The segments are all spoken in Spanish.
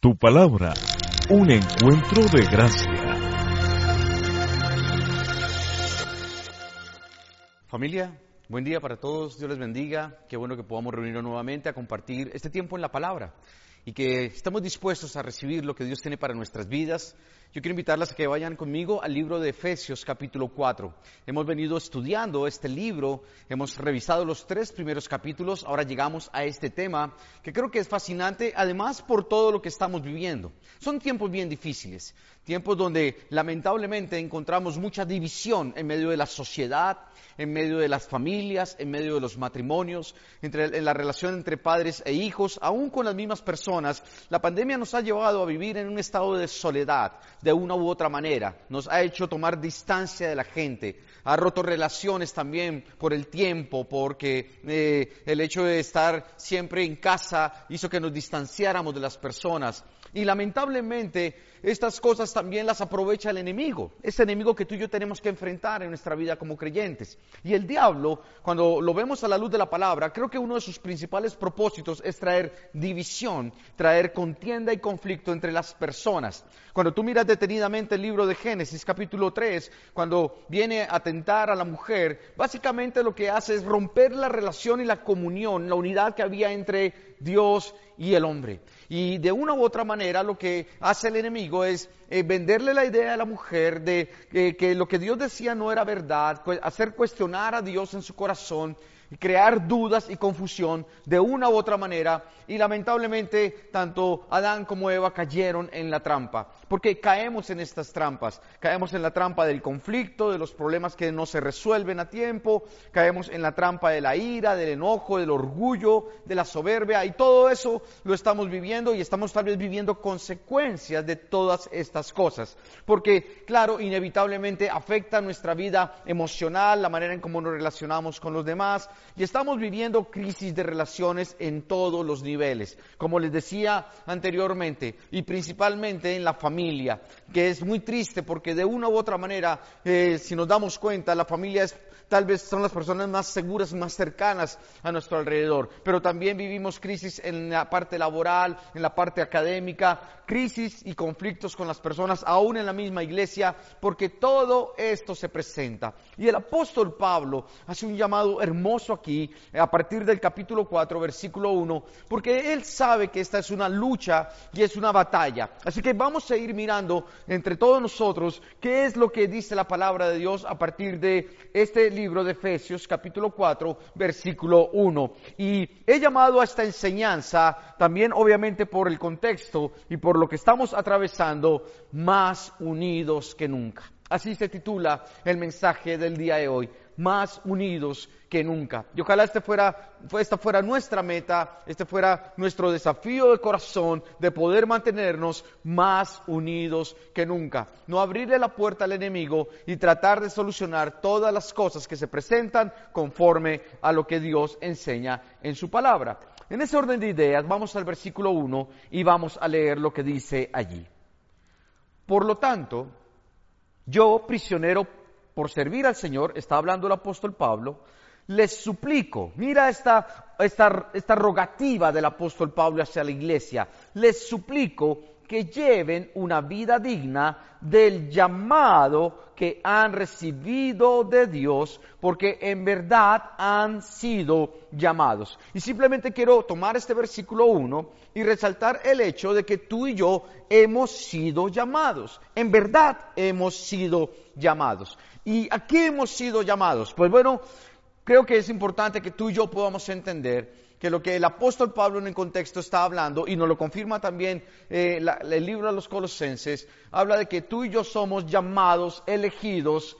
Tu palabra, un encuentro de gracia. Familia, buen día para todos, Dios les bendiga, qué bueno que podamos reunirnos nuevamente a compartir este tiempo en la palabra y que estamos dispuestos a recibir lo que Dios tiene para nuestras vidas. Yo quiero invitarlas a que vayan conmigo al libro de Efesios capítulo 4. Hemos venido estudiando este libro, hemos revisado los tres primeros capítulos, ahora llegamos a este tema que creo que es fascinante, además por todo lo que estamos viviendo. Son tiempos bien difíciles, tiempos donde lamentablemente encontramos mucha división en medio de la sociedad, en medio de las familias, en medio de los matrimonios, en la relación entre padres e hijos, aún con las mismas personas. La pandemia nos ha llevado a vivir en un estado de soledad, de una u otra manera. Nos ha hecho tomar distancia de la gente. Ha roto relaciones también por el tiempo, porque eh, el hecho de estar siempre en casa hizo que nos distanciáramos de las personas. Y lamentablemente estas cosas también las aprovecha el enemigo, ese enemigo que tú y yo tenemos que enfrentar en nuestra vida como creyentes. Y el diablo, cuando lo vemos a la luz de la palabra, creo que uno de sus principales propósitos es traer división, traer contienda y conflicto entre las personas. Cuando tú miras detenidamente el libro de Génesis capítulo 3, cuando viene a tentar a la mujer, básicamente lo que hace es romper la relación y la comunión, la unidad que había entre Dios y el hombre. Y de una u otra manera lo que hace el enemigo es eh, venderle la idea a la mujer de eh, que lo que Dios decía no era verdad, hacer cuestionar a Dios en su corazón crear dudas y confusión de una u otra manera y lamentablemente tanto Adán como Eva cayeron en la trampa, porque caemos en estas trampas, caemos en la trampa del conflicto, de los problemas que no se resuelven a tiempo, caemos en la trampa de la ira, del enojo, del orgullo, de la soberbia. Y todo eso lo estamos viviendo y estamos tal vez viviendo consecuencias de todas estas cosas, porque claro, inevitablemente afecta nuestra vida emocional, la manera en cómo nos relacionamos con los demás, y estamos viviendo crisis de relaciones en todos los niveles, como les decía anteriormente, y principalmente en la familia, que es muy triste porque de una u otra manera, eh, si nos damos cuenta, la familia es tal vez son las personas más seguras, más cercanas a nuestro alrededor, pero también vivimos crisis en la parte laboral, en la parte académica, crisis y conflictos con las personas, aún en la misma iglesia, porque todo esto se presenta. Y el apóstol Pablo hace un llamado hermoso aquí, a partir del capítulo 4, versículo 1, porque él sabe que esta es una lucha y es una batalla. Así que vamos a ir mirando entre todos nosotros qué es lo que dice la palabra de Dios a partir de este libro de Efesios, capítulo 4, versículo 1. Y he llamado a esta enseñanza, también obviamente por el contexto y por lo que estamos atravesando, más unidos que nunca. Así se titula el mensaje del día de hoy, más unidos que nunca. Y ojalá este fuera, esta fuera nuestra meta, este fuera nuestro desafío de corazón de poder mantenernos más unidos que nunca. No abrirle la puerta al enemigo y tratar de solucionar todas las cosas que se presentan conforme a lo que Dios enseña en su palabra. En ese orden de ideas, vamos al versículo 1 y vamos a leer lo que dice allí. Por lo tanto, yo, prisionero por servir al Señor, está hablando el apóstol Pablo, les suplico, mira esta, esta, esta rogativa del apóstol Pablo hacia la iglesia, les suplico que lleven una vida digna del llamado que han recibido de Dios, porque en verdad han sido llamados. Y simplemente quiero tomar este versículo 1 y resaltar el hecho de que tú y yo hemos sido llamados. En verdad hemos sido llamados. ¿Y a qué hemos sido llamados? Pues bueno, creo que es importante que tú y yo podamos entender que lo que el apóstol Pablo en el contexto está hablando, y nos lo confirma también eh, el libro de los Colosenses, habla de que tú y yo somos llamados, elegidos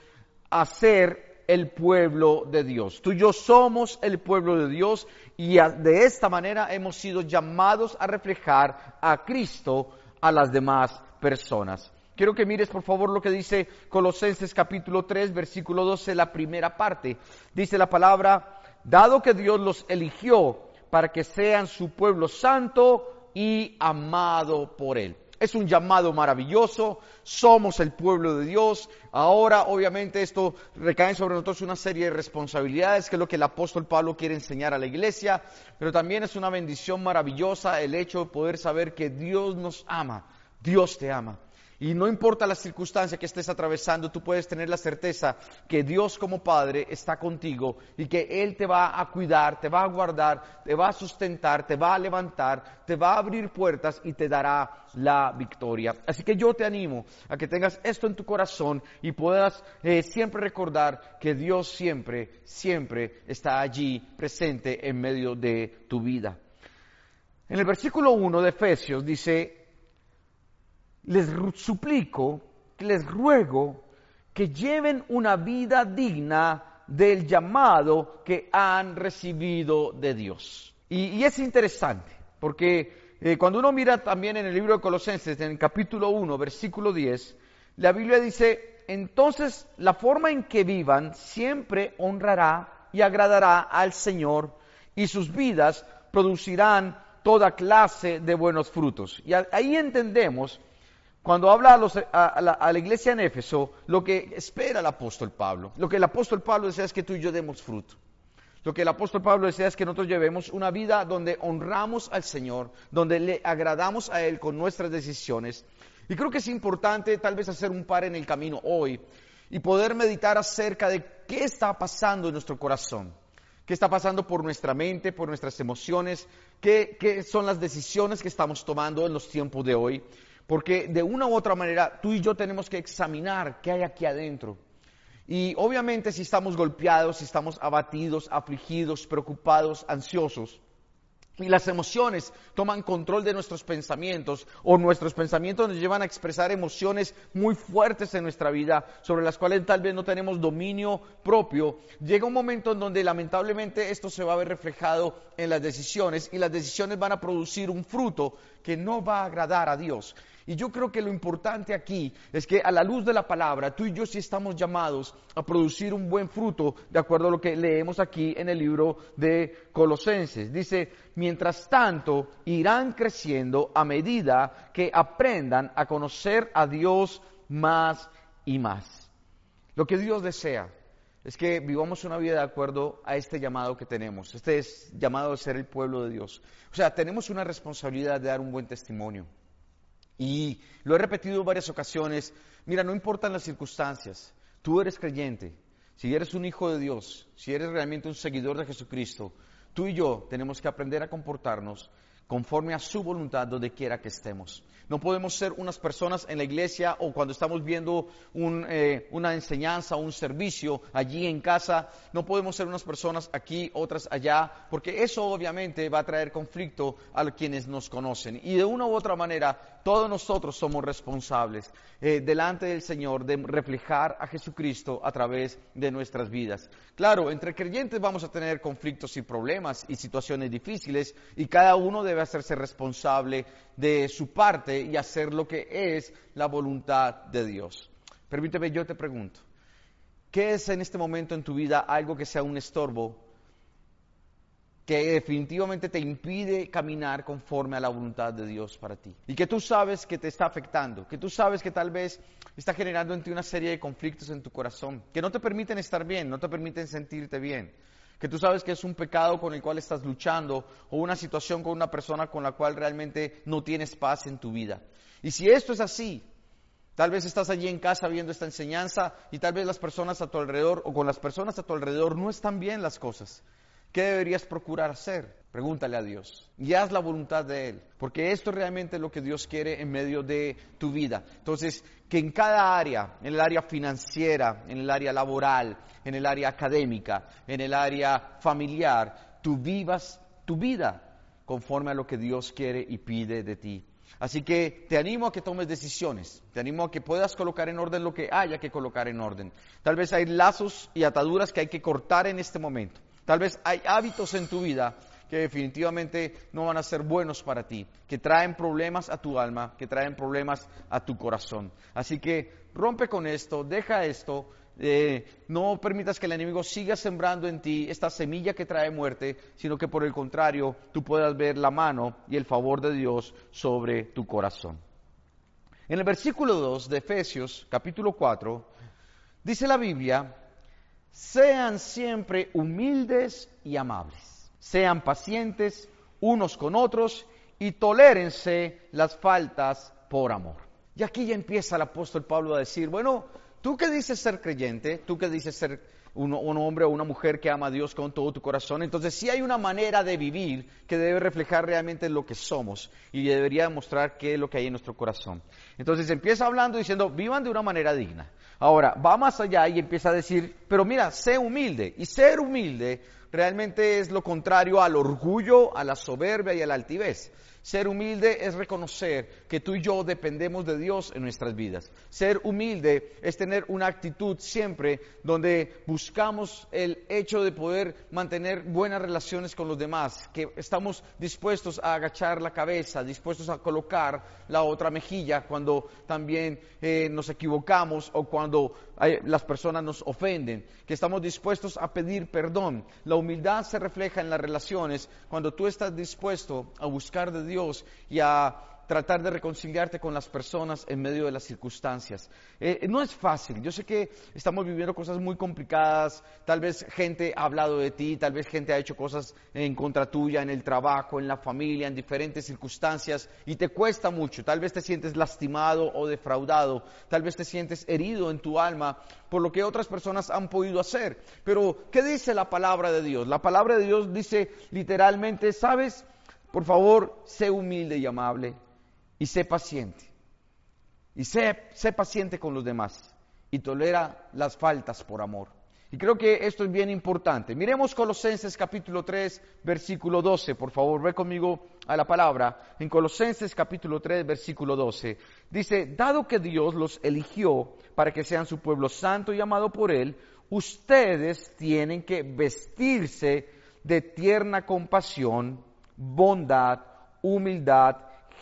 a ser el pueblo de Dios. Tú y yo somos el pueblo de Dios y de esta manera hemos sido llamados a reflejar a Cristo a las demás personas. Quiero que mires por favor lo que dice Colosenses capítulo 3, versículo 12, la primera parte. Dice la palabra, dado que Dios los eligió para que sean su pueblo santo y amado por Él. Es un llamado maravilloso, somos el pueblo de Dios. Ahora, obviamente, esto recae sobre nosotros una serie de responsabilidades, que es lo que el apóstol Pablo quiere enseñar a la iglesia, pero también es una bendición maravillosa el hecho de poder saber que Dios nos ama, Dios te ama. Y no importa la circunstancia que estés atravesando, tú puedes tener la certeza que Dios como Padre está contigo y que Él te va a cuidar, te va a guardar, te va a sustentar, te va a levantar, te va a abrir puertas y te dará la victoria. Así que yo te animo a que tengas esto en tu corazón y puedas eh, siempre recordar que Dios siempre, siempre está allí presente en medio de tu vida. En el versículo 1 de Efesios dice, les suplico, les ruego que lleven una vida digna del llamado que han recibido de Dios. Y, es interesante, porque eh, cuando uno mira también en el libro de Colosenses, en el capítulo 1, versículo 10, la Biblia dice, entonces la forma en que vivan siempre honrará y agradará al Señor y sus vidas producirán toda clase de buenos frutos. Y ahí entendemos cuando habla a, la, iglesia en Éfeso, lo que espera el apóstol Pablo, lo que el apóstol Pablo desea es que tú y yo demos fruto. Lo que el apóstol Pablo desea es que nosotros llevemos una vida donde honramos al Señor, donde le agradamos a Él con nuestras decisiones. Y creo que es importante tal vez hacer un par en el camino hoy y poder meditar acerca de qué está pasando en nuestro corazón, qué está pasando por nuestra mente, por nuestras emociones, qué, son las decisiones que estamos tomando en los tiempos de hoy. Porque de una u otra manera tú y yo tenemos que examinar qué hay aquí adentro. Y obviamente si estamos golpeados, si estamos abatidos, afligidos, preocupados, ansiosos, y las emociones toman control de nuestros pensamientos o nuestros pensamientos nos llevan a expresar emociones muy fuertes en nuestra vida sobre las cuales tal vez no tenemos dominio propio. Llega un momento en donde lamentablemente esto se va a ver reflejado en las decisiones y las decisiones van a producir un fruto que no va a agradar a Dios. Y yo creo que lo importante aquí es que a la luz de la palabra, tú y yo sí estamos llamados a producir un buen fruto, de acuerdo a lo que leemos aquí en el libro de Colosenses. Dice, mientras tanto, irán creciendo a medida que aprendan a conocer a Dios más y más. Lo que Dios desea es que vivamos una vida de acuerdo a este llamado que tenemos. Este es llamado de ser el pueblo de Dios. O sea, tenemos una responsabilidad de dar un buen testimonio. Y lo he repetido en varias ocasiones, mira, no importan las circunstancias, tú eres creyente, si eres un hijo de Dios, si eres realmente un seguidor de Jesucristo, tú y yo tenemos que aprender a comportarnos conforme a su voluntad donde quiera que estemos. No podemos ser unas personas en la iglesia o cuando estamos viendo eh, una enseñanza o un servicio allí en casa, no podemos ser unas personas aquí, otras allá, porque eso obviamente va a traer conflicto a quienes nos conocen. Y de una u otra manera, todos nosotros somos responsables eh, delante del Señor de reflejar a Jesucristo a través de nuestras vidas. Claro, entre creyentes vamos a tener conflictos y problemas y situaciones difíciles y cada uno debe hacerse responsable de su parte y hacer lo que es la voluntad de Dios. Permíteme, yo te pregunto, ¿qué es en este momento en tu vida algo que sea un estorbo que definitivamente te impide caminar conforme a la voluntad de Dios para ti. Y que tú sabes que te está afectando, que tú sabes que tal vez está generando en ti una serie de conflictos en tu corazón, que no te permiten estar bien, no te permiten sentirte bien, que tú sabes que es un pecado con el cual estás luchando o una situación con una persona con la cual realmente no tienes paz en tu vida. Y si esto es así, Tal vez estás allí en casa viendo esta enseñanza y tal vez las personas a tu alrededor o con las personas a tu alrededor no están bien las cosas. ¿Qué deberías procurar hacer? Pregúntale a Dios y haz la voluntad de Él, porque esto es realmente lo que Dios quiere en medio de tu vida. Entonces, que en cada área, en el área financiera, en el área laboral, en el área académica, en el área familiar, tú vivas tu vida conforme a lo que Dios quiere y pide de ti. Así que te animo a que tomes decisiones, te animo a que puedas colocar en orden lo que haya que colocar en orden. Tal vez hay lazos y ataduras que hay que cortar en este momento. Tal vez hay hábitos en tu vida que definitivamente no van a ser buenos para ti, que traen problemas a tu alma, que traen problemas a tu corazón. Así que rompe con esto, deja esto, eh, no permitas que el enemigo siga sembrando en ti esta semilla que trae muerte, sino que por el contrario tú puedas ver la mano y el favor de Dios sobre tu corazón. En el versículo 2 de Efesios, capítulo 4, dice la Biblia, sean siempre humildes y amables, sean pacientes unos con otros y tolérense las faltas por amor. Y aquí ya empieza el apóstol Pablo a decir, bueno, tú que dices ser creyente, tú que dices ser un, hombre o una mujer que ama a Dios con todo tu corazón. Entonces sí hay una manera de vivir que debe reflejar realmente lo que somos y debería mostrar qué es lo que hay en nuestro corazón. Entonces empieza hablando diciendo, vivan de una manera digna. Ahora, va más allá y empieza a decir, pero mira, sé humilde. Y ser humilde realmente es lo contrario al orgullo, a la soberbia y a la altivez. Ser humilde es reconocer que tú y yo dependemos de Dios en nuestras vidas. Ser humilde es tener una actitud siempre donde buscamos el hecho de poder mantener buenas relaciones con los demás, que estamos dispuestos a agachar la cabeza, dispuestos a colocar la otra mejilla cuando también eh, nos equivocamos o cuando las personas nos ofenden, que estamos dispuestos a pedir perdón. La humildad se refleja en las relaciones cuando tú estás dispuesto a buscar de Dios y a tratar de reconciliarte con las personas en medio de las circunstancias. Eh, no es fácil, yo sé que estamos viviendo cosas muy complicadas, tal vez gente ha hablado de ti, tal vez gente ha hecho cosas en contra tuya, en el trabajo, en la familia, en diferentes circunstancias, y te cuesta mucho, tal vez te sientes lastimado o defraudado, tal vez te sientes herido en tu alma por lo que otras personas han podido hacer. Pero, ¿qué dice la palabra de Dios? La palabra de Dios dice literalmente, ¿sabes? Por favor, sé humilde y amable y sé paciente. Y sé, sé paciente con los demás y tolera las faltas por amor. Y creo que esto es bien importante. Miremos Colosenses capítulo 3, versículo 12. Por favor, ve conmigo a la palabra. En Colosenses capítulo 3, versículo 12. Dice, dado que Dios los eligió para que sean su pueblo santo y amado por Él, ustedes tienen que vestirse de tierna compasión, bondad, humildad,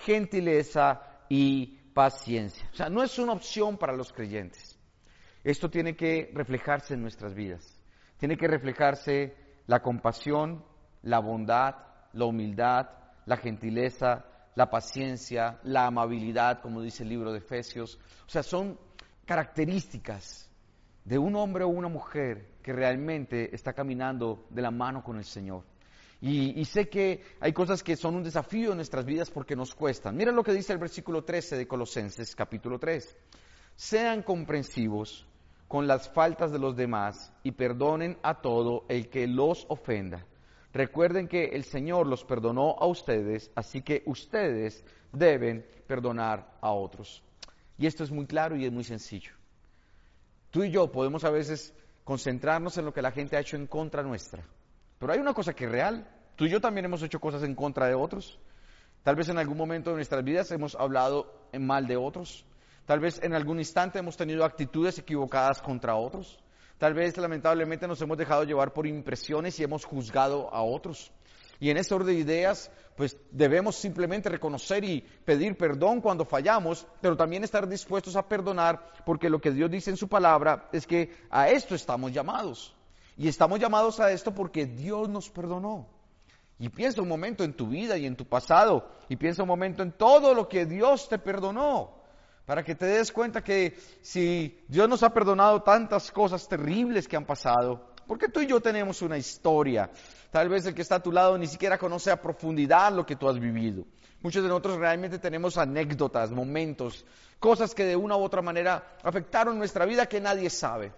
gentileza y paciencia. O sea, no es una opción para los creyentes. Esto tiene que reflejarse en nuestras vidas. Tiene que reflejarse la compasión, la bondad, la humildad, la gentileza, la paciencia, la amabilidad, como dice el libro de Efesios. O sea, son características de un hombre o una mujer que realmente está caminando de la mano con el Señor. Y, sé que hay cosas que son un desafío en nuestras vidas porque nos cuestan. Mira lo que dice el versículo 13 de Colosenses, capítulo 3. Sean comprensivos con las faltas de los demás y perdonen a todo el que los ofenda. Recuerden que el Señor los perdonó a ustedes, así que ustedes deben perdonar a otros. Y esto es muy claro y es muy sencillo. Tú y yo podemos a veces concentrarnos en lo que la gente ha hecho en contra nuestra pero hay una cosa que es real. Tú y yo también hemos hecho cosas en contra de otros. Tal vez en algún momento de nuestras vidas hemos hablado mal de otros. Tal vez en algún instante hemos tenido actitudes equivocadas contra otros. Tal vez lamentablemente nos hemos dejado llevar por impresiones y hemos juzgado a otros. Y en ese orden de ideas, pues debemos simplemente reconocer y pedir perdón cuando fallamos, pero también estar dispuestos a perdonar, porque lo que Dios dice en su palabra es que a esto estamos llamados. Y estamos llamados a esto porque Dios nos perdonó. Y piensa un momento en tu vida y en tu pasado. Y piensa un momento en todo lo que Dios te perdonó. Para que te des cuenta que si Dios nos ha perdonado tantas cosas terribles que han pasado, porque tú y yo tenemos una historia. Tal vez el que está a tu lado ni siquiera conoce a profundidad lo que tú has vivido. Muchos de nosotros realmente tenemos anécdotas, momentos, cosas que de una u otra manera afectaron nuestra vida que nadie sabe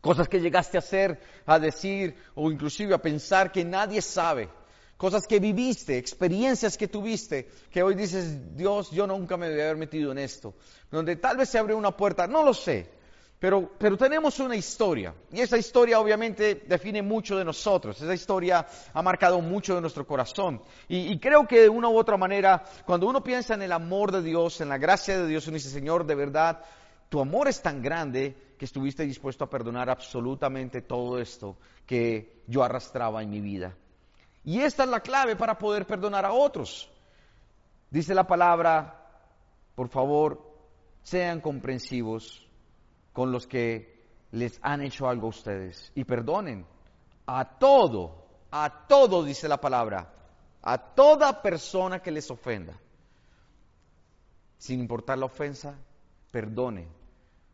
cosas que llegaste a hacer, a decir o inclusive a pensar que nadie sabe, cosas que viviste, experiencias que tuviste, que hoy dices, Dios, yo nunca me debía haber metido en esto, donde tal vez se abrió una puerta, no lo sé, pero, pero tenemos una historia, y esa historia obviamente define mucho de nosotros, esa historia ha marcado mucho de nuestro corazón, y, y creo que de una u otra manera, cuando uno piensa en el amor de Dios, en la gracia de Dios, uno dice, Señor, de verdad, tu amor es tan grande que estuviste dispuesto a perdonar absolutamente todo esto que yo arrastraba en mi vida. Y esta es la clave para poder perdonar a otros. Dice la palabra, por favor, sean comprensivos con los que les han hecho algo a ustedes y perdonen a todo, a todo, dice la palabra, a toda persona que les ofenda. sin importar la ofensa, perdone,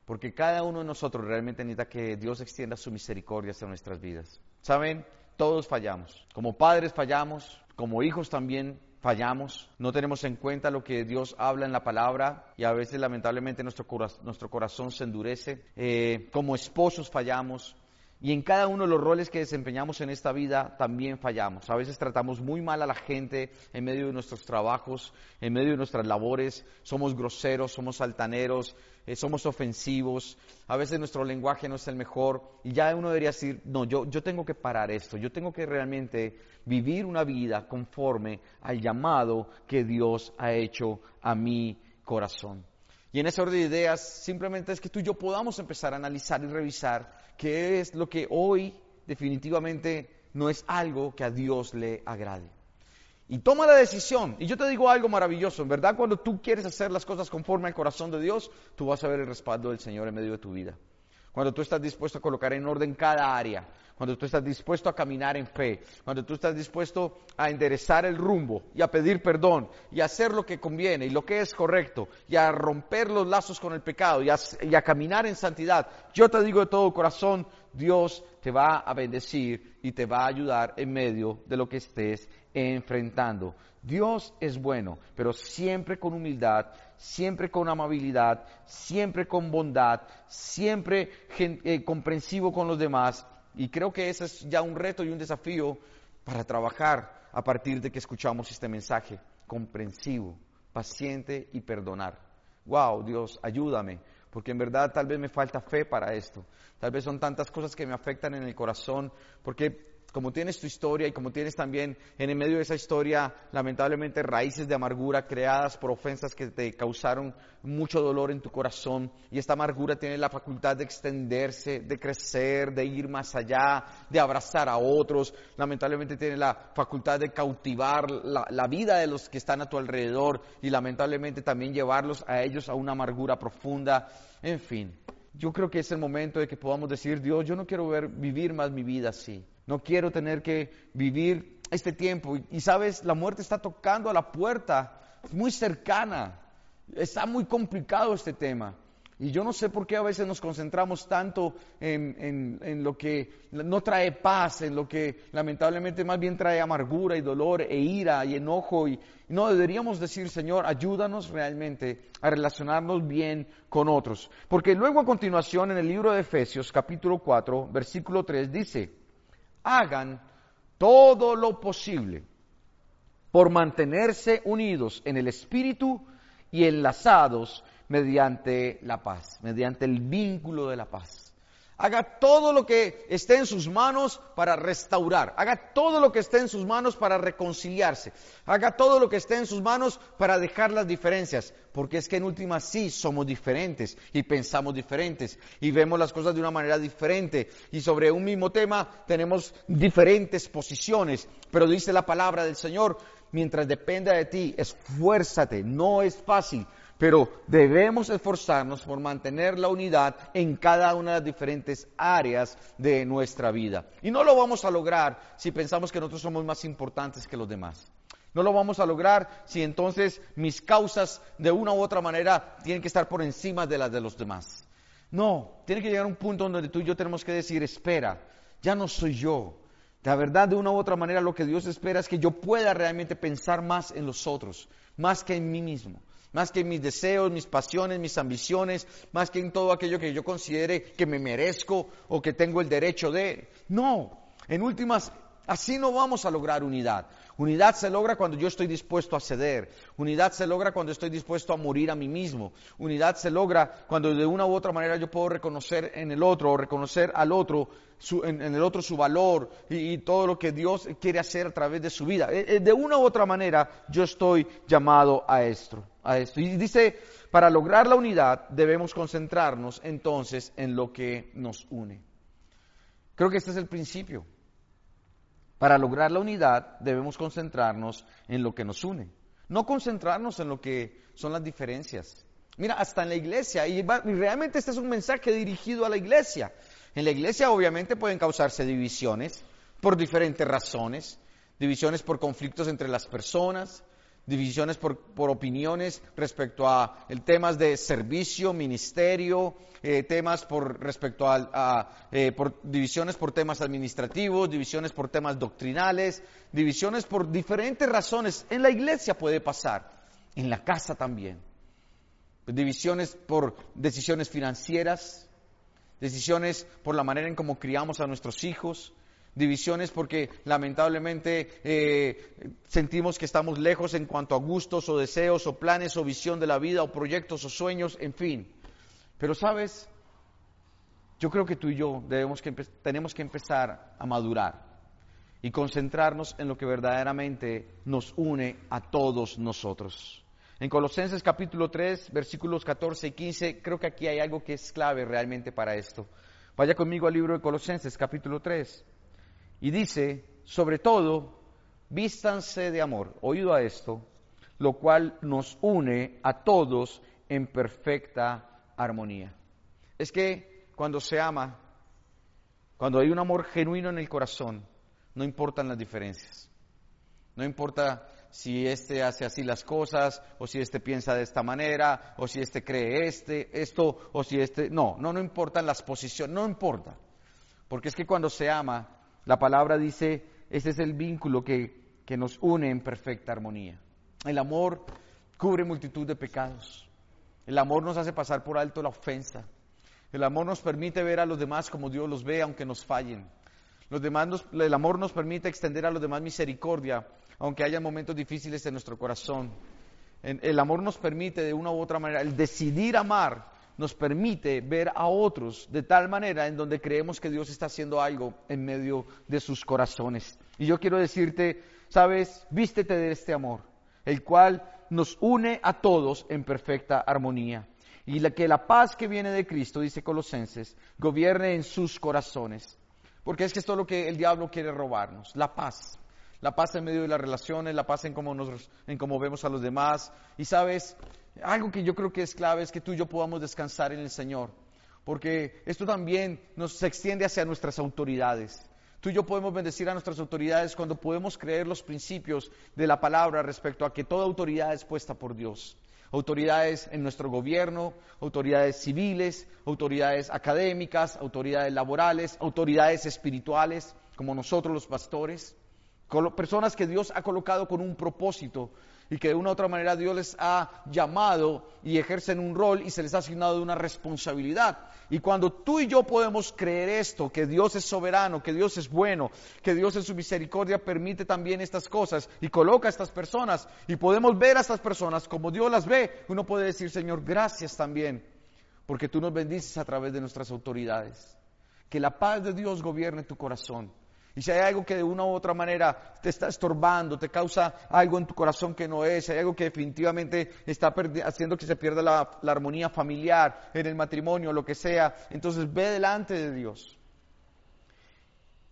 porque cada uno de nosotros realmente necesita que Dios extienda su misericordia hacia nuestras vidas. ¿Saben? Todos fallamos. Como padres fallamos, como hijos también fallamos, no tenemos en cuenta lo que Dios habla en la palabra y a veces lamentablemente nuestro, nuestro corazón se endurece. Eh, como esposos fallamos, y en cada uno de los roles que desempeñamos en esta vida también fallamos. A veces tratamos muy mal a la gente en medio de nuestros trabajos, en medio de nuestras labores. Somos groseros, somos altaneros, eh, somos ofensivos. A veces nuestro lenguaje no es el mejor. Y ya uno debería decir, no, yo, yo tengo que parar esto. Yo tengo que realmente vivir una vida conforme al llamado que Dios ha hecho a mi corazón. Y en ese orden de ideas, simplemente es que tú y yo podamos empezar a analizar y revisar qué es lo que hoy definitivamente no es algo que a Dios le agrade. Y toma la decisión. Y yo te digo algo maravilloso, en verdad cuando tú quieres hacer las cosas conforme al corazón de Dios, tú vas a ver el respaldo del Señor en medio de tu vida. Cuando tú estás dispuesto a colocar en orden cada área, cuando tú estás dispuesto a caminar en fe, cuando tú estás dispuesto a enderezar el rumbo y a pedir perdón y a hacer lo que conviene y lo que es correcto y a romper los lazos con el pecado y a, caminar en santidad, yo te digo de todo corazón, Dios te va a bendecir y te va a ayudar en medio de lo que estés enfrentando. Dios es bueno, pero siempre con humildad, siempre con amabilidad, siempre con bondad, siempre eh, comprensivo con los demás y creo que ese es ya un reto y un desafío para trabajar a partir de que escuchamos este mensaje, comprensivo, paciente y perdonar. Wow, Dios, ayúdame, porque en verdad tal vez me falta fe para esto. Tal vez son tantas cosas que me afectan en el corazón, porque como tienes tu historia y como tienes también en el medio de esa historia, lamentablemente, raíces de amargura creadas por ofensas que te causaron mucho dolor en tu corazón. Y esta amargura tiene la facultad de extenderse, de crecer, de ir más allá, de abrazar a otros. Lamentablemente tiene la facultad de cautivar la, la vida de los que están a tu alrededor y lamentablemente también llevarlos a ellos a una amargura profunda. En fin, yo creo que es el momento de que podamos decir, Dios, yo no quiero ver, vivir más mi vida así. No quiero tener que vivir este tiempo. Y, sabes, la muerte está tocando a la puerta, muy cercana. Está muy complicado este tema. Y yo no sé por qué a veces nos concentramos tanto en, en, lo que no trae paz, en lo que lamentablemente más bien trae amargura y dolor e ira y enojo. Y no deberíamos decir, Señor, ayúdanos realmente a relacionarnos bien con otros. Porque luego a continuación en el libro de Efesios capítulo 4, versículo 3 dice, hagan todo lo posible por mantenerse unidos en el espíritu y enlazados mediante la paz, mediante el vínculo de la paz. Haga todo lo que esté en sus manos para restaurar. Haga todo lo que esté en sus manos para reconciliarse. Haga todo lo que esté en sus manos para dejar las diferencias. Porque es que en última sí somos diferentes y pensamos diferentes y vemos las cosas de una manera diferente. Y sobre un mismo tema tenemos diferentes posiciones. Pero dice la palabra del Señor, mientras dependa de ti, esfuérzate. No es fácil pero debemos esforzarnos por mantener la unidad en cada una de las diferentes áreas de nuestra vida. Y no lo vamos a lograr si pensamos que nosotros somos más importantes que los demás. No lo vamos a lograr si entonces mis causas de una u otra manera tienen que estar por encima de las de los demás. No, tiene que llegar un punto donde tú y yo tenemos que decir, espera, ya no soy yo. La verdad, de una u otra manera, lo que Dios espera es que yo pueda realmente pensar más en los otros, más que en mí mismo más que en mis deseos, mis pasiones, mis ambiciones, más que en todo aquello que yo considere que me merezco o que tengo el derecho de. No, en últimas, así no vamos a lograr unidad. Unidad se logra cuando yo estoy dispuesto a ceder. Unidad se logra cuando estoy dispuesto a morir a mí mismo. Unidad se logra cuando de una u otra manera yo puedo reconocer en el otro o reconocer al otro, en, el otro su valor y, y, todo lo que Dios quiere hacer a través de su vida. Eh, eh, de una u otra manera yo estoy llamado a esto esto. Y dice, para lograr la unidad debemos concentrarnos entonces en lo que nos une. Creo que este es el principio. Para lograr la unidad debemos concentrarnos en lo que nos une, no concentrarnos en lo que son las diferencias. Mira, hasta en la iglesia, y, realmente este es un mensaje dirigido a la iglesia. En la iglesia obviamente pueden causarse divisiones por diferentes razones, divisiones por conflictos entre las personas, divisiones por, por opiniones respecto a el temas de servicio, ministerio, eh, temas por respecto a, eh, divisiones por temas administrativos, divisiones por temas doctrinales, divisiones por diferentes razones. En la iglesia puede pasar, en la casa también. Divisiones por decisiones financieras, decisiones por la manera en cómo criamos a nuestros hijos, divisiones porque lamentablemente eh, sentimos que estamos lejos en cuanto a gustos o deseos o planes o visión de la vida o proyectos o sueños, en fin. Pero sabes, yo creo que tú y yo debemos que tenemos que empezar a madurar y concentrarnos en lo que verdaderamente nos une a todos nosotros. En Colosenses capítulo 3, versículos 14 y 15, creo que aquí hay algo que es clave realmente para esto. Vaya conmigo al libro de Colosenses capítulo 3. Y dice, sobre todo, vístanse de amor, oído a esto, lo cual nos une a todos en perfecta armonía. Es que cuando se ama, cuando hay un amor genuino en el corazón, no importan las diferencias. No importa si este hace así las cosas, o si este piensa de esta manera, o si este cree este, esto, o si este. No, no, no importan las posiciones, no importa. Porque es que cuando se ama, la palabra dice, ese es el vínculo que, nos une en perfecta armonía. El amor cubre multitud de pecados. El amor nos hace pasar por alto la ofensa. El amor nos permite ver a los demás como Dios los ve, aunque nos fallen. Los demás el amor nos permite extender a los demás misericordia, aunque haya momentos difíciles en nuestro corazón. El amor nos permite de una u otra manera, el decidir amar nos permite ver a otros de tal manera en donde creemos que Dios está haciendo algo en medio de sus corazones. Y yo quiero decirte, sabes, vístete de este amor, el cual nos une a todos en perfecta armonía. Y la, que la paz que viene de Cristo, dice Colosenses, gobierne en sus corazones. Porque es que esto es lo que el diablo quiere robarnos, la paz. La paz en medio de las relaciones, la paz en cómo, nos, en cómo vemos a los demás. Y sabes, algo que yo creo que es clave es que tú y yo podamos descansar en el Señor, porque esto también nos extiende hacia nuestras autoridades. Tú y yo podemos bendecir a nuestras autoridades cuando podemos creer los principios de la palabra respecto a que toda autoridad es puesta por Dios. Autoridades en nuestro gobierno, autoridades civiles, autoridades académicas, autoridades laborales, autoridades espirituales, como nosotros los pastores, personas que Dios ha colocado con un propósito y que de una u otra manera Dios les ha llamado y ejercen un rol y se les ha asignado una responsabilidad. Y cuando tú y yo podemos creer esto, que Dios es soberano, que Dios es bueno, que Dios en su misericordia permite también estas cosas y coloca a estas personas y podemos ver a estas personas como Dios las ve, uno puede decir, Señor, gracias también, porque tú nos bendices a través de nuestras autoridades. Que la paz de Dios gobierne tu corazón y si hay algo que de una u otra manera te está estorbando, te causa algo en tu corazón que no es, hay algo que definitivamente está haciendo que se pierda la, la armonía familiar, en el matrimonio, lo que sea, entonces ve delante de Dios.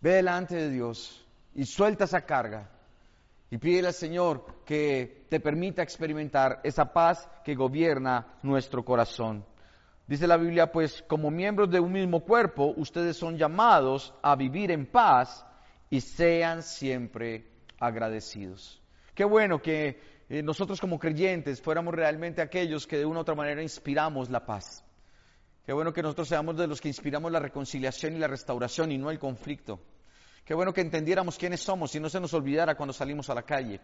Ve delante de Dios y suelta esa carga y pídele al Señor que te permita experimentar esa paz que gobierna nuestro corazón. Dice la Biblia, pues como miembros de un mismo cuerpo, ustedes son llamados a vivir en paz y sean siempre agradecidos. Qué bueno que eh, nosotros como creyentes fuéramos realmente aquellos que de una u otra manera inspiramos la paz. Qué bueno que nosotros seamos de los que inspiramos la reconciliación y la restauración y no el conflicto. Qué bueno que entendiéramos quiénes somos y no se nos olvidara cuando salimos a la calle.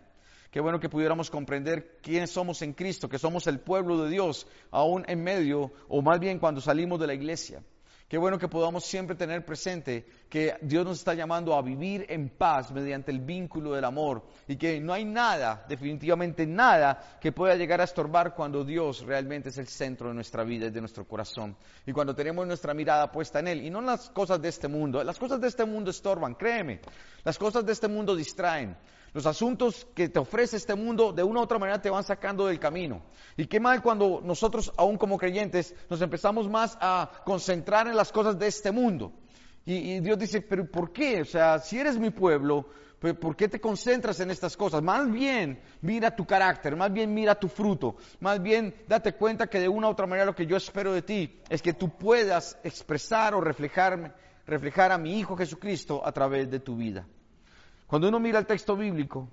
Qué bueno que pudiéramos comprender quiénes somos en Cristo, que somos el pueblo de Dios, aún en medio, o más bien cuando salimos de la iglesia. Qué bueno que podamos siempre tener presente que Dios nos está llamando a vivir en paz mediante el vínculo del amor y que no hay nada, definitivamente nada, que pueda llegar a estorbar cuando Dios realmente es el centro de nuestra vida y de nuestro corazón. Y cuando tenemos nuestra mirada puesta en Él y no en las cosas de este mundo. Las cosas de este mundo estorban, créeme. Las cosas de este mundo distraen. Los asuntos que te ofrece este mundo de una u otra manera te van sacando del camino. Y qué mal cuando nosotros, aún como creyentes, nos empezamos más a concentrar en las cosas de este mundo. Y, Dios dice, pero ¿por qué? O sea, si eres mi pueblo, ¿por qué te concentras en estas cosas? Más bien mira tu carácter, más bien mira tu fruto, más bien date cuenta que de una u otra manera lo que yo espero de ti es que tú puedas expresar o reflejar, reflejar a mi Hijo Jesucristo a través de tu vida. Cuando uno mira el texto bíblico,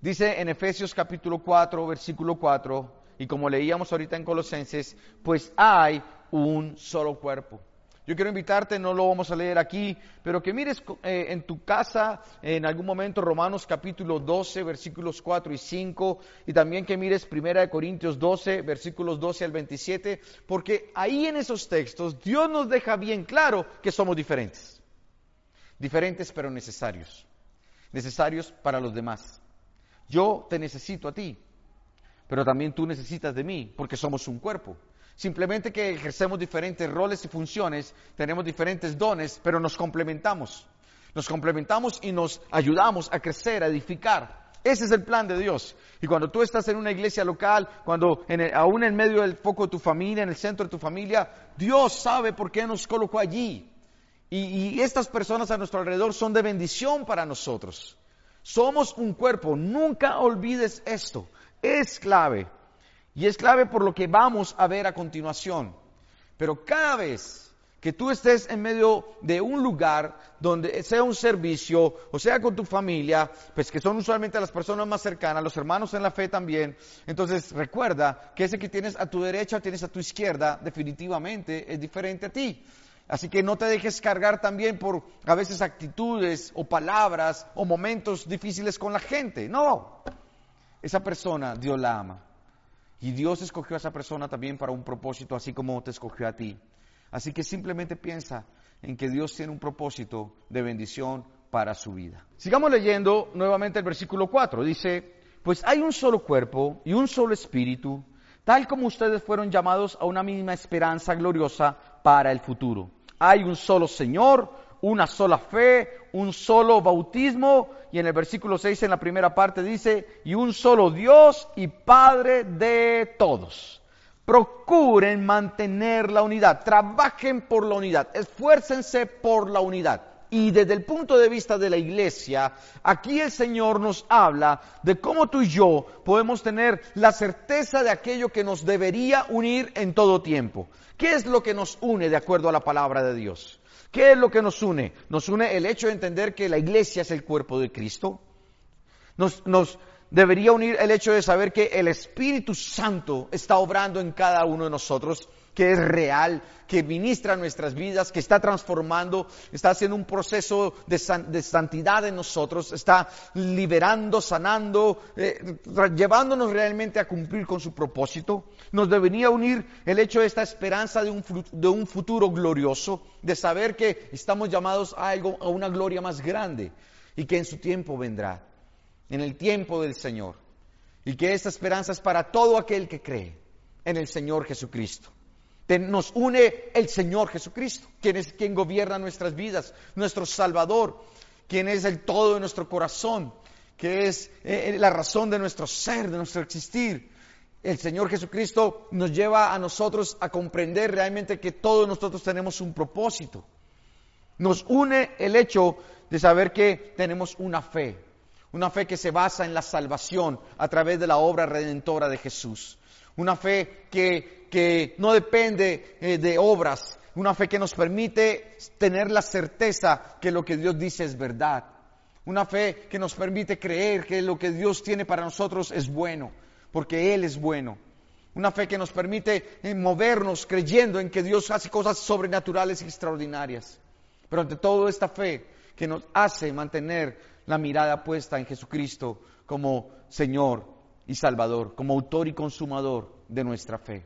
Dice en Efesios capítulo 4, versículo 4, y como leíamos ahorita en Colosenses, pues hay un solo cuerpo. Yo quiero invitarte, no lo vamos a leer aquí, pero que mires eh, en tu casa en algún momento Romanos capítulo 12, versículos 4 y 5, y también que mires Primera de Corintios 12, versículos 12 al 27, porque ahí en esos textos Dios nos deja bien claro que somos diferentes. Diferentes pero necesarios. Necesarios para los demás. Yo te necesito a ti, pero también tú necesitas de mí, porque somos un cuerpo. Simplemente que ejercemos diferentes roles y funciones, tenemos diferentes dones, pero nos complementamos. Nos complementamos y nos ayudamos a crecer, a edificar. Ese es el plan de Dios. Y cuando tú estás en una iglesia local, cuando aún en medio del foco de tu familia, en el centro de tu familia, Dios sabe por qué nos colocó allí. Y, estas personas a nuestro alrededor son de bendición para nosotros. Somos un cuerpo. Nunca olvides esto. Es clave. Y es clave por lo que vamos a ver a continuación. Pero cada vez que tú estés en medio de un lugar donde sea un servicio o sea con tu familia, pues que son usualmente las personas más cercanas, los hermanos en la fe también, entonces recuerda que ese que tienes a tu derecha, tienes a tu izquierda, definitivamente es diferente a ti. Así que no te dejes cargar también por a veces actitudes o palabras o momentos difíciles con la gente. No, esa persona Dios la ama. Y Dios escogió a esa persona también para un propósito, así como te escogió a ti. Así que simplemente piensa en que Dios tiene un propósito de bendición para su vida. Sigamos leyendo nuevamente el versículo 4. Dice, pues hay un solo cuerpo y un solo espíritu, tal como ustedes fueron llamados a una misma esperanza gloriosa para el futuro. Hay un solo Señor, una sola fe, un solo bautismo, y en el versículo 6 en la primera parte dice, y un solo Dios y Padre de todos. Procuren mantener la unidad, trabajen por la unidad, esfuércense por la unidad. Y desde el punto de vista de la iglesia, aquí el Señor nos habla de cómo tú y yo podemos tener la certeza de aquello que nos debería unir en todo tiempo. ¿Qué es lo que nos une de acuerdo a la palabra de Dios? ¿Qué es lo que nos une? Nos une el hecho de entender que la iglesia es el cuerpo de Cristo. Nos, nos debería unir el hecho de saber que el Espíritu Santo está obrando en cada uno de nosotros que es real, que ministra nuestras vidas, que está transformando, está haciendo un proceso de, santidad en nosotros, está liberando, sanando, eh, llevándonos realmente a cumplir con su propósito. Nos debería unir el hecho de esta esperanza de un, de un futuro glorioso, de saber que estamos llamados a algo, a una gloria más grande y que en su tiempo vendrá, en el tiempo del Señor. Y que esta esperanza es para todo aquel que cree en el Señor Jesucristo nos une el Señor Jesucristo, quien es quien gobierna nuestras vidas, nuestro Salvador, quien es el todo de nuestro corazón, que es eh, eh, la razón de nuestro ser, de nuestro existir. El Señor Jesucristo nos lleva a nosotros a comprender realmente que todos nosotros tenemos un propósito. Nos une el hecho de saber que tenemos una fe, una fe que se basa en la salvación a través de la obra redentora de Jesús. Una fe que que no depende eh, de obras, una fe que nos permite tener la certeza que lo que Dios dice es verdad, una fe que nos permite creer que lo que Dios tiene para nosotros es bueno, porque Él es bueno. Una fe que nos permite eh, movernos creyendo en que Dios hace cosas sobrenaturales y extraordinarias. Pero ante todo esta fe que nos hace mantener la mirada puesta en Jesucristo como Señor y Salvador, como autor y consumador de nuestra fe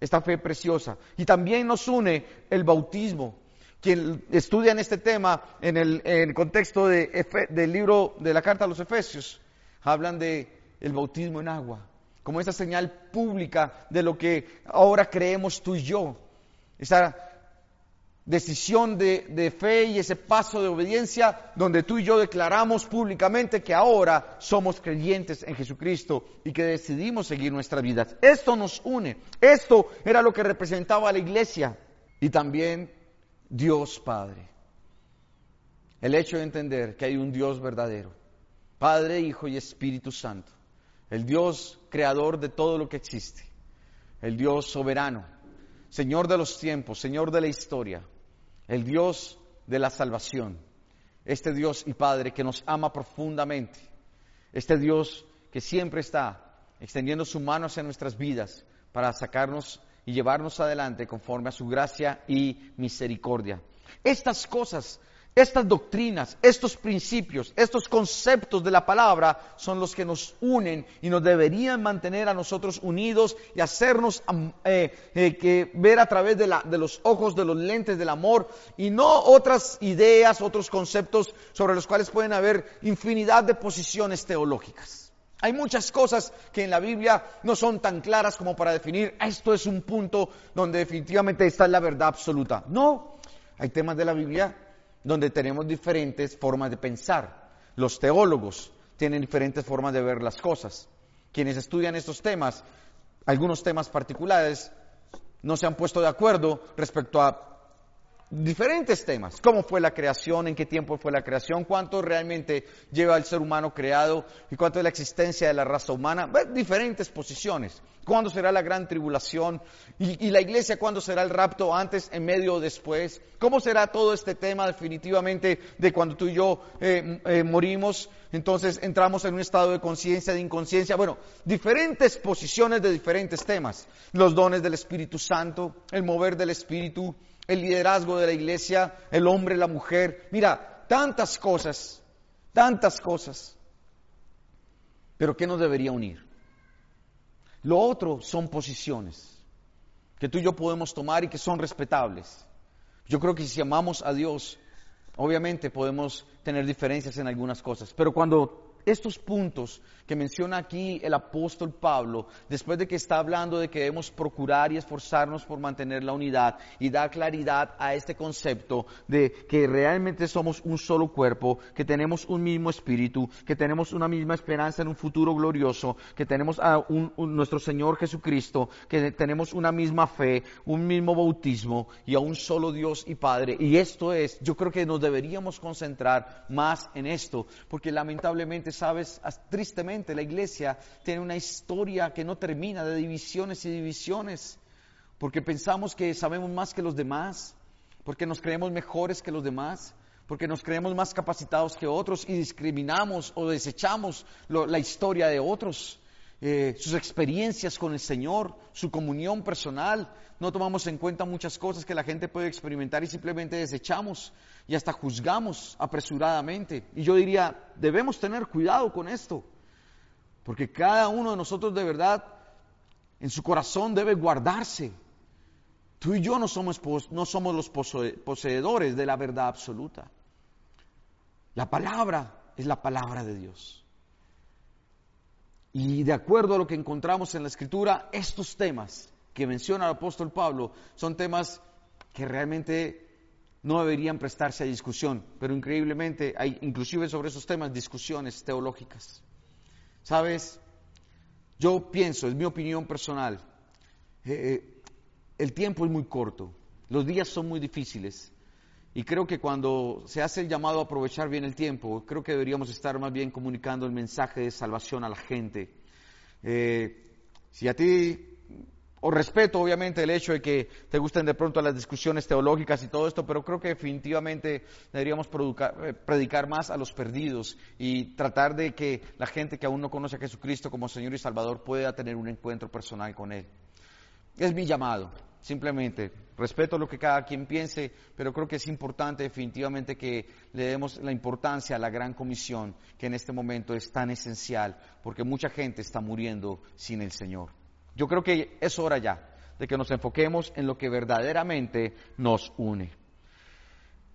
esta fe preciosa. Y también nos une el bautismo. Quien estudia en este tema, en el, contexto de, del libro de la carta a los Efesios, hablan de el bautismo en agua, como esa señal pública de lo que ahora creemos tú y yo. Esa decisión de, fe y ese paso de obediencia donde tú y yo declaramos públicamente que ahora somos creyentes en Jesucristo y que decidimos seguir nuestras vidas. Esto nos une. Esto era lo que representaba la iglesia y también Dios Padre. El hecho de entender que hay un Dios verdadero, Padre, Hijo y Espíritu Santo. El Dios creador de todo lo que existe. El Dios soberano, Señor de los tiempos, Señor de la historia el Dios de la salvación, este Dios y Padre que nos ama profundamente, este Dios que siempre está extendiendo su mano hacia nuestras vidas para sacarnos y llevarnos adelante conforme a su gracia y misericordia. Estas cosas estas doctrinas, estos principios, estos conceptos de la palabra son los que nos unen y nos deberían mantener a nosotros unidos y hacernos eh, eh, que ver a través de, de los ojos, de los lentes del amor y no otras ideas, otros conceptos sobre los cuales pueden haber infinidad de posiciones teológicas. Hay muchas cosas que en la Biblia no son tan claras como para definir esto es un punto donde definitivamente está la verdad absoluta. No, hay temas de la Biblia donde tenemos diferentes formas de pensar. Los teólogos tienen diferentes formas de ver las cosas. Quienes estudian estos temas, algunos temas particulares, no se han puesto de acuerdo respecto a diferentes temas. ¿Cómo fue la creación? ¿En qué tiempo fue la creación? ¿Cuánto realmente lleva el ser humano creado? ¿Y cuánto es la existencia de la raza humana? Diferentes posiciones. ¿Cuándo será la gran tribulación? ¿Y, la iglesia cuándo será el rapto? ¿Antes, en medio o después? ¿Cómo será todo este tema definitivamente de cuando tú y yo eh, eh, morimos? Entonces entramos en un estado de conciencia, de inconsciencia. Bueno, diferentes posiciones de diferentes temas. Los dones del Espíritu Santo, el mover del Espíritu, el liderazgo de la iglesia, el hombre, la mujer. Mira, tantas cosas, tantas cosas. Pero ¿qué nos debería unir? Lo otro son posiciones que tú y yo podemos tomar y que son respetables. Yo creo que si amamos a Dios, obviamente podemos tener diferencias en algunas cosas, pero cuando estos puntos que menciona aquí el apóstol Pablo, después de que está hablando de que debemos procurar y esforzarnos por mantener la unidad y da claridad a este concepto de que realmente somos un solo cuerpo, que tenemos un mismo espíritu, que tenemos una misma esperanza en un futuro glorioso, que tenemos a nuestro Señor Jesucristo, que tenemos una misma fe, un mismo bautismo y a un solo Dios y Padre. Y esto es, yo creo que nos deberíamos concentrar más en esto, porque lamentablemente sabes, tristemente la iglesia tiene una historia que no termina de divisiones y divisiones, porque pensamos que sabemos más que los demás, porque nos creemos mejores que los demás, porque nos creemos más capacitados que otros y discriminamos o desechamos la historia de otros. Eh, sus experiencias con el Señor, su comunión personal. No tomamos en cuenta muchas cosas que la gente puede experimentar y simplemente desechamos y hasta juzgamos apresuradamente. Y yo diría, debemos tener cuidado con esto, porque cada uno de nosotros de verdad en su corazón debe guardarse. Tú y yo no somos, no somos los poseedores de la verdad absoluta. La palabra es la palabra de Dios. Y de acuerdo a lo que encontramos en la Escritura, estos temas que menciona el apóstol Pablo son temas que realmente no deberían prestarse a discusión, pero increíblemente hay inclusive sobre esos temas discusiones teológicas. ¿Sabes? Yo pienso, es mi opinión personal, eh, eh, el tiempo es muy corto, los días son muy difíciles y creo que cuando se hace el llamado a aprovechar bien el tiempo, creo que deberíamos estar más bien comunicando el mensaje de salvación a la gente. Eh, si a ti, o respeto obviamente el hecho de que te gusten de pronto las discusiones teológicas y todo esto, pero creo que definitivamente deberíamos eh, predicar más a los perdidos y tratar de que la gente que aún no conoce a Jesucristo como Señor y Salvador pueda tener un encuentro personal con Él. Es mi llamado. Simplemente respeto lo que cada quien piense, pero creo que es importante definitivamente que le demos la importancia a la gran comisión que en este momento es tan esencial, porque mucha gente está muriendo sin el Señor. Yo creo que es hora ya de que nos enfoquemos en lo que verdaderamente nos une.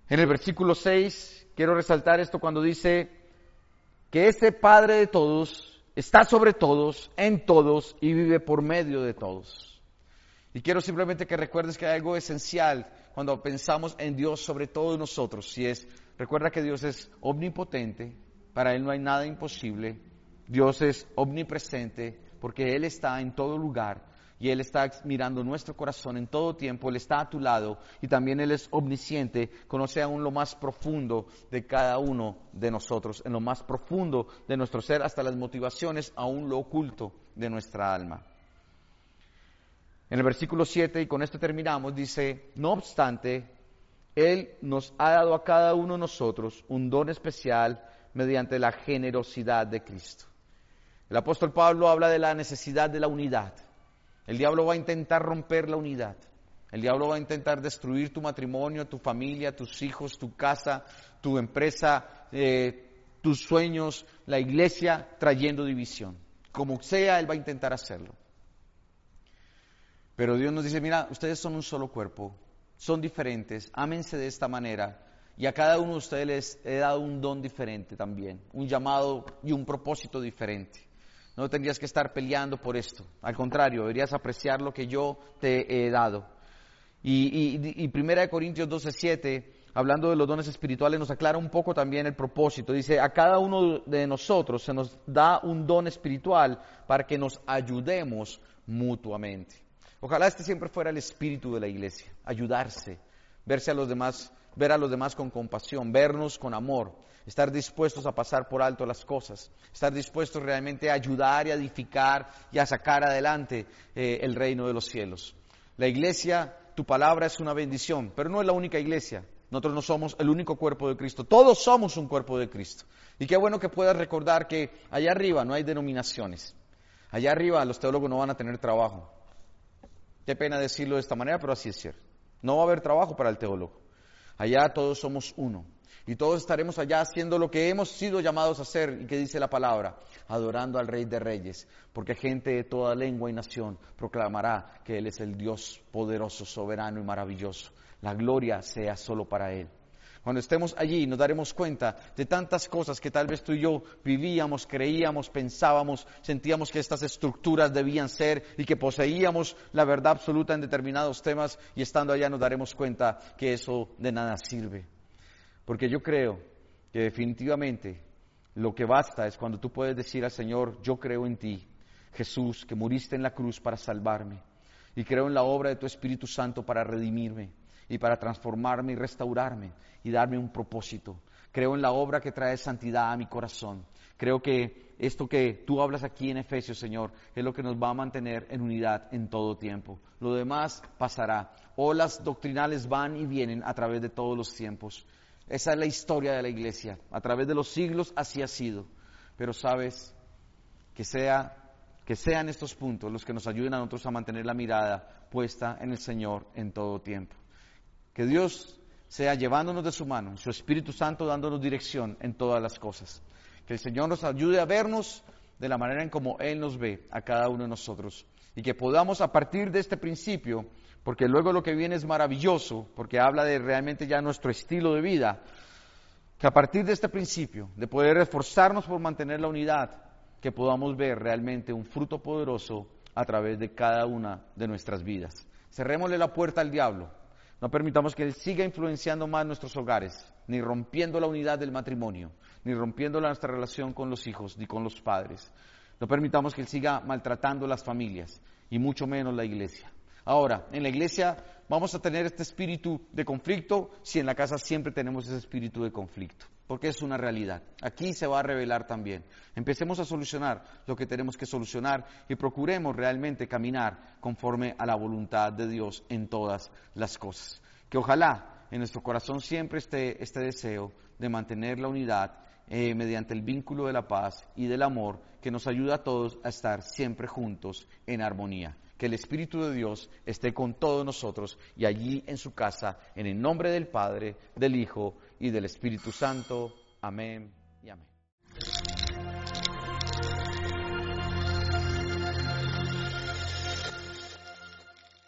En el versículo 6 quiero resaltar esto cuando dice que ese Padre de todos está sobre todos, en todos y vive por medio de todos. Y quiero simplemente que recuerdes que hay algo esencial cuando pensamos en Dios sobre todos nosotros. Si es, recuerda que Dios es omnipotente, para Él no hay nada imposible. Dios es omnipresente porque Él está en todo lugar y Él está mirando nuestro corazón en todo tiempo, Él está a tu lado y también Él es omnisciente, conoce aún lo más profundo de cada uno de nosotros, en lo más profundo de nuestro ser, hasta las motivaciones, aún lo oculto de nuestra alma. En el versículo 7, y con esto terminamos, dice, no obstante, Él nos ha dado a cada uno de nosotros un don especial mediante la generosidad de Cristo. El apóstol Pablo habla de la necesidad de la unidad. El diablo va a intentar romper la unidad. El diablo va a intentar destruir tu matrimonio, tu familia, tus hijos, tu casa, tu empresa, eh, tus sueños, la iglesia, trayendo división. Como sea, él va a intentar hacerlo. Pero Dios nos dice, mira, ustedes son un solo cuerpo, son diferentes, ámense de esta manera. Y a cada uno de ustedes les he dado un don diferente también, un llamado y un propósito diferente. No tendrías que estar peleando por esto. Al contrario, deberías apreciar lo que yo te he dado. Y, y, Primera de Corintios 12:7, hablando de los dones espirituales, nos aclara un poco también el propósito. Dice, a cada uno de nosotros se nos da un don espiritual para que nos ayudemos mutuamente. Ojalá este siempre fuera el espíritu de la iglesia, ayudarse, verse a los demás, ver a los demás con compasión, vernos con amor, estar dispuestos a pasar por alto las cosas, estar dispuestos realmente a ayudar y a edificar y a sacar adelante eh, el reino de los cielos. La iglesia tu palabra es una bendición, pero no es la única iglesia. Nosotros no somos el único cuerpo de Cristo, todos somos un cuerpo de Cristo. Y qué bueno que puedas recordar que allá arriba no hay denominaciones. Allá arriba los teólogos no van a tener trabajo. Qué pena decirlo de esta manera, pero así es cierto. No va a haber trabajo para el teólogo. Allá todos somos uno. Y todos estaremos allá haciendo lo que hemos sido llamados a hacer y que dice la palabra, adorando al Rey de Reyes, porque gente de toda lengua y nación proclamará que Él es el Dios poderoso, soberano y maravilloso. La gloria sea solo para Él. Cuando estemos allí nos daremos cuenta de tantas cosas que tal vez tú y yo vivíamos, creíamos, pensábamos, sentíamos que estas estructuras debían ser y que poseíamos la verdad absoluta en determinados temas y estando allá nos daremos cuenta que eso de nada sirve. Porque yo creo que definitivamente lo que basta es cuando tú puedes decir al Señor, yo creo en ti, Jesús, que muriste en la cruz para salvarme, y creo en la obra de tu Espíritu Santo para redimirme y para transformarme y restaurarme y darme un propósito. Creo en la obra que trae santidad a mi corazón. Creo que esto que tú hablas aquí en Efesios, Señor, es lo que nos va a mantener en unidad en todo tiempo. Lo demás pasará. Olas doctrinales van y vienen a través de todos los tiempos. Esa es la historia de la iglesia. A través de los siglos así ha sido. Pero sabes, que, sea, que sean estos puntos los que nos ayuden a nosotros a mantener la mirada puesta en el Señor en todo tiempo. Que Dios sea llevándonos de su mano, su Espíritu Santo dándonos dirección en todas las cosas. Que el Señor nos ayude a vernos de la manera en como Él nos ve a cada uno de nosotros. Y que podamos a partir de este principio porque luego lo que viene es maravilloso, porque habla de realmente ya nuestro estilo de vida, que a partir de este principio, de poder esforzarnos por mantener la unidad, que podamos ver realmente un fruto poderoso a través de cada una de nuestras vidas. Cerrémosle la puerta al diablo, no permitamos que él siga influenciando más nuestros hogares, ni rompiendo la unidad del matrimonio, ni rompiendo nuestra relación con los hijos, ni con los padres. No permitamos que él siga maltratando las familias, y mucho menos la iglesia. Ahora, en la iglesia vamos a tener este espíritu de conflicto si en la casa siempre tenemos ese espíritu de conflicto, porque es una realidad. Aquí se va a revelar también. Empecemos a solucionar lo que tenemos que solucionar y procuremos realmente caminar conforme a la voluntad de Dios en todas las cosas. Que ojalá en nuestro corazón siempre esté este deseo de mantener la unidad eh, mediante el vínculo de la paz y del amor que nos ayuda a todos a estar siempre juntos en armonía que el Espíritu de Dios esté con todos nosotros y allí en su casa, en el nombre del Padre, del Hijo y del Espíritu Santo. Amén y amén.